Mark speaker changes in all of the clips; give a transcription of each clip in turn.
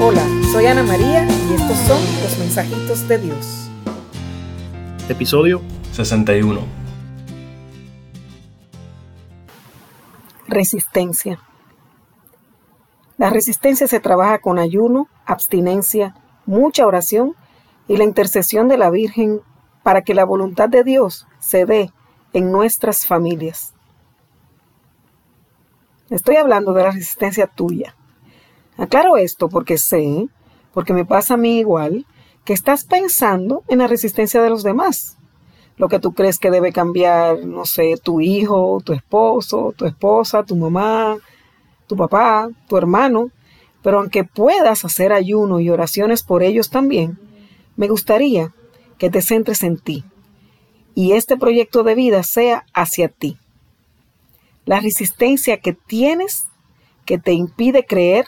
Speaker 1: Hola, soy Ana María y estos son los mensajitos de Dios.
Speaker 2: Episodio 61.
Speaker 1: Resistencia. La resistencia se trabaja con ayuno, abstinencia, mucha oración y la intercesión de la Virgen para que la voluntad de Dios se dé en nuestras familias. Estoy hablando de la resistencia tuya. Aclaro esto porque sé, porque me pasa a mí igual, que estás pensando en la resistencia de los demás. Lo que tú crees que debe cambiar, no sé, tu hijo, tu esposo, tu esposa, tu mamá, tu papá, tu hermano. Pero aunque puedas hacer ayuno y oraciones por ellos también, me gustaría que te centres en ti y este proyecto de vida sea hacia ti. La resistencia que tienes que te impide creer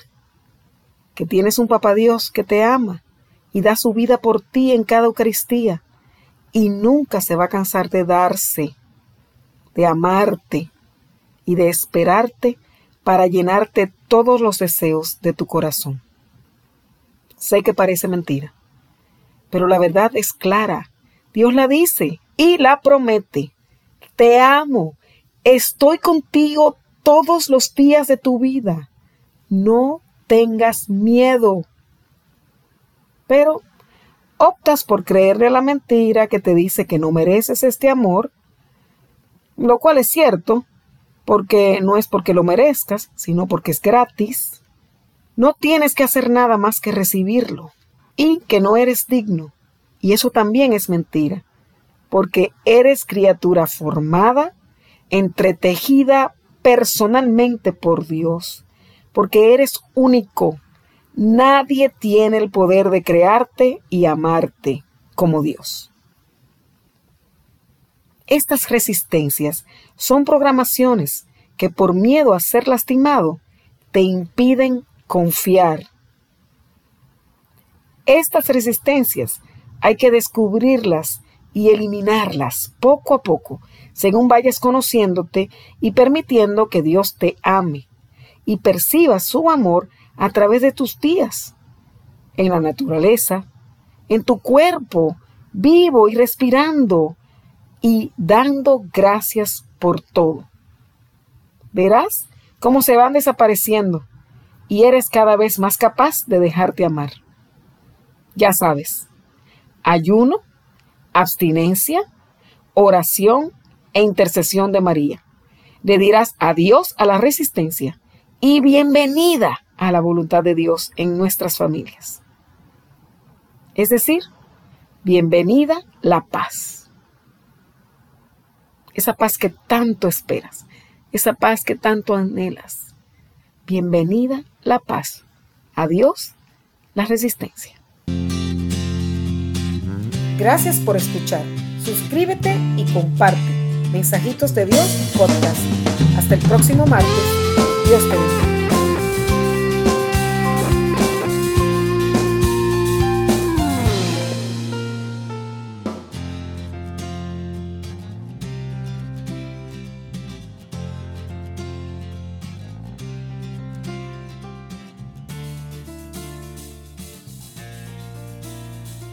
Speaker 1: que tienes un papá Dios que te ama y da su vida por ti en cada Eucaristía y nunca se va a cansar de darse, de amarte y de esperarte para llenarte todos los deseos de tu corazón. Sé que parece mentira, pero la verdad es clara. Dios la dice y la promete. Te amo, estoy contigo todos los días de tu vida. No tengas miedo. Pero optas por creerle a la mentira que te dice que no mereces este amor, lo cual es cierto, porque no es porque lo merezcas, sino porque es gratis. No tienes que hacer nada más que recibirlo y que no eres digno. Y eso también es mentira, porque eres criatura formada, entretejida personalmente por Dios porque eres único. Nadie tiene el poder de crearte y amarte como Dios. Estas resistencias son programaciones que por miedo a ser lastimado te impiden confiar. Estas resistencias hay que descubrirlas y eliminarlas poco a poco, según vayas conociéndote y permitiendo que Dios te ame y percibas su amor a través de tus días, en la naturaleza, en tu cuerpo, vivo y respirando y dando gracias por todo. Verás cómo se van desapareciendo y eres cada vez más capaz de dejarte amar. Ya sabes, ayuno, abstinencia, oración e intercesión de María. Le dirás adiós a la resistencia y bienvenida a la voluntad de Dios en nuestras familias. Es decir, bienvenida la paz. Esa paz que tanto esperas, esa paz que tanto anhelas. Bienvenida la paz. Adiós la resistencia. Gracias por escuchar. Suscríbete y comparte. Mensajitos de Dios podcast. Hasta el próximo martes. Dios te bendiga.